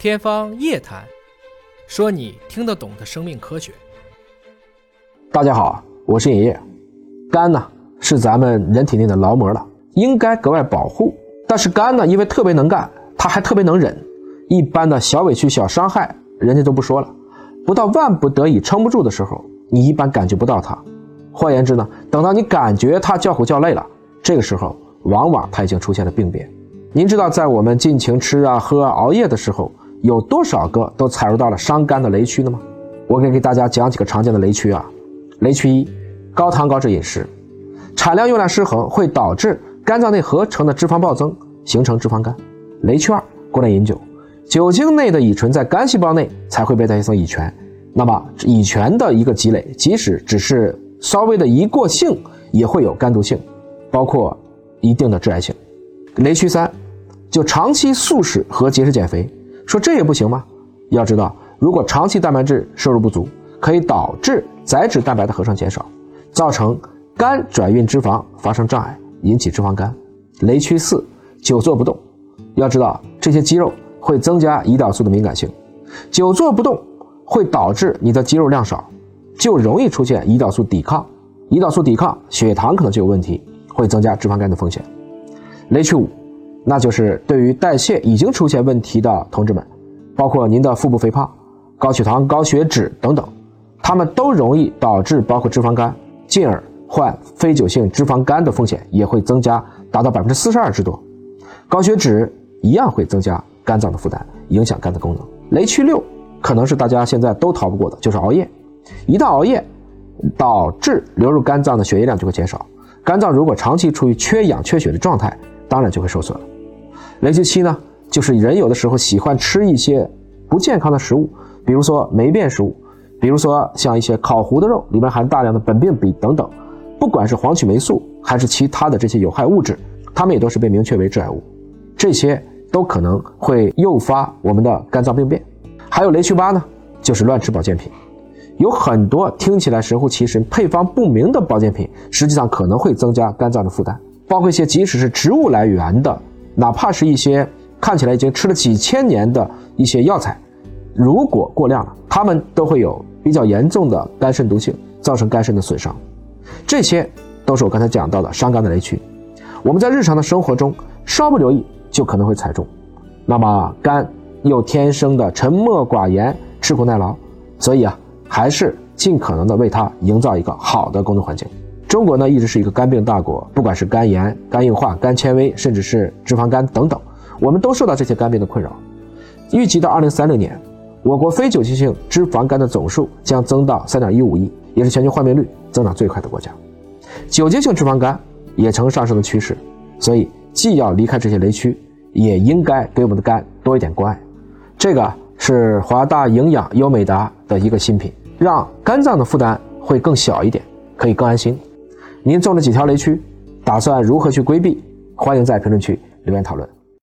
天方夜谭，说你听得懂的生命科学。大家好，我是尹烨。肝呢是咱们人体内的劳模了，应该格外保护。但是肝呢，因为特别能干，它还特别能忍。一般的小委屈、小伤害，人家都不说了。不到万不得已撑不住的时候，你一般感觉不到它。换言之呢，等到你感觉它叫苦叫累了，这个时候往往它已经出现了病变。您知道，在我们尽情吃啊、喝、啊、熬夜的时候。有多少个都踩入到了伤肝的雷区呢吗？我给给大家讲几个常见的雷区啊。雷区一：高糖高脂饮食，产量用量失衡会导致肝脏内合成的脂肪暴增，形成脂肪肝。雷区二：过量饮酒，酒精内的乙醇在肝细胞内才会被代谢成乙醛，那么乙醛的一个积累，即使只是稍微的一过性，也会有肝毒性，包括一定的致癌性。雷区三：就长期素食和节食减肥。说这也不行吗？要知道，如果长期蛋白质摄入不足，可以导致载脂蛋白的合成减少，造成肝转运脂肪发生障碍，引起脂肪肝。雷区四：久坐不动。要知道，这些肌肉会增加胰岛素的敏感性，久坐不动会导致你的肌肉量少，就容易出现胰岛素抵抗。胰岛素抵抗，血糖可能就有问题，会增加脂肪肝的风险。雷区五。那就是对于代谢已经出现问题的同志们，包括您的腹部肥胖、高血糖、高血脂等等，他们都容易导致包括脂肪肝，进而患非酒性脂肪肝的风险也会增加，达到百分之四十二之多。高血脂一样会增加肝脏的负担，影响肝的功能。雷区六可能是大家现在都逃不过的，就是熬夜。一旦熬夜，导致流入肝脏的血液量就会减少，肝脏如果长期处于缺氧缺血的状态。当然就会受损了。雷区七呢，就是人有的时候喜欢吃一些不健康的食物，比如说霉变食物，比如说像一些烤糊的肉，里面含大量的苯并芘等等。不管是黄曲霉素还是其他的这些有害物质，它们也都是被明确为致癌物，这些都可能会诱发我们的肝脏病变。还有雷区八呢，就是乱吃保健品，有很多听起来神乎其神、配方不明的保健品，实际上可能会增加肝脏的负担。包括一些即使是植物来源的，哪怕是一些看起来已经吃了几千年的一些药材，如果过量了，它们都会有比较严重的肝肾毒性，造成肝肾的损伤。这些都是我刚才讲到的伤肝的雷区。我们在日常的生活中稍不留意，就可能会踩中。那么肝又天生的沉默寡言、吃苦耐劳，所以啊，还是尽可能的为它营造一个好的工作环境。中国呢一直是一个肝病大国，不管是肝炎、肝硬化、肝纤维，甚至是脂肪肝等等，我们都受到这些肝病的困扰。预计到二零三六年，我国非酒精性脂肪肝的总数将增到三点一五亿，也是全球患病率增长最快的国家。酒精性脂肪肝也呈上升的趋势，所以既要离开这些雷区，也应该给我们的肝多一点关爱。这个是华大营养优美达的一个新品，让肝脏的负担会更小一点，可以更安心。您中了几条雷区，打算如何去规避？欢迎在评论区留言讨论。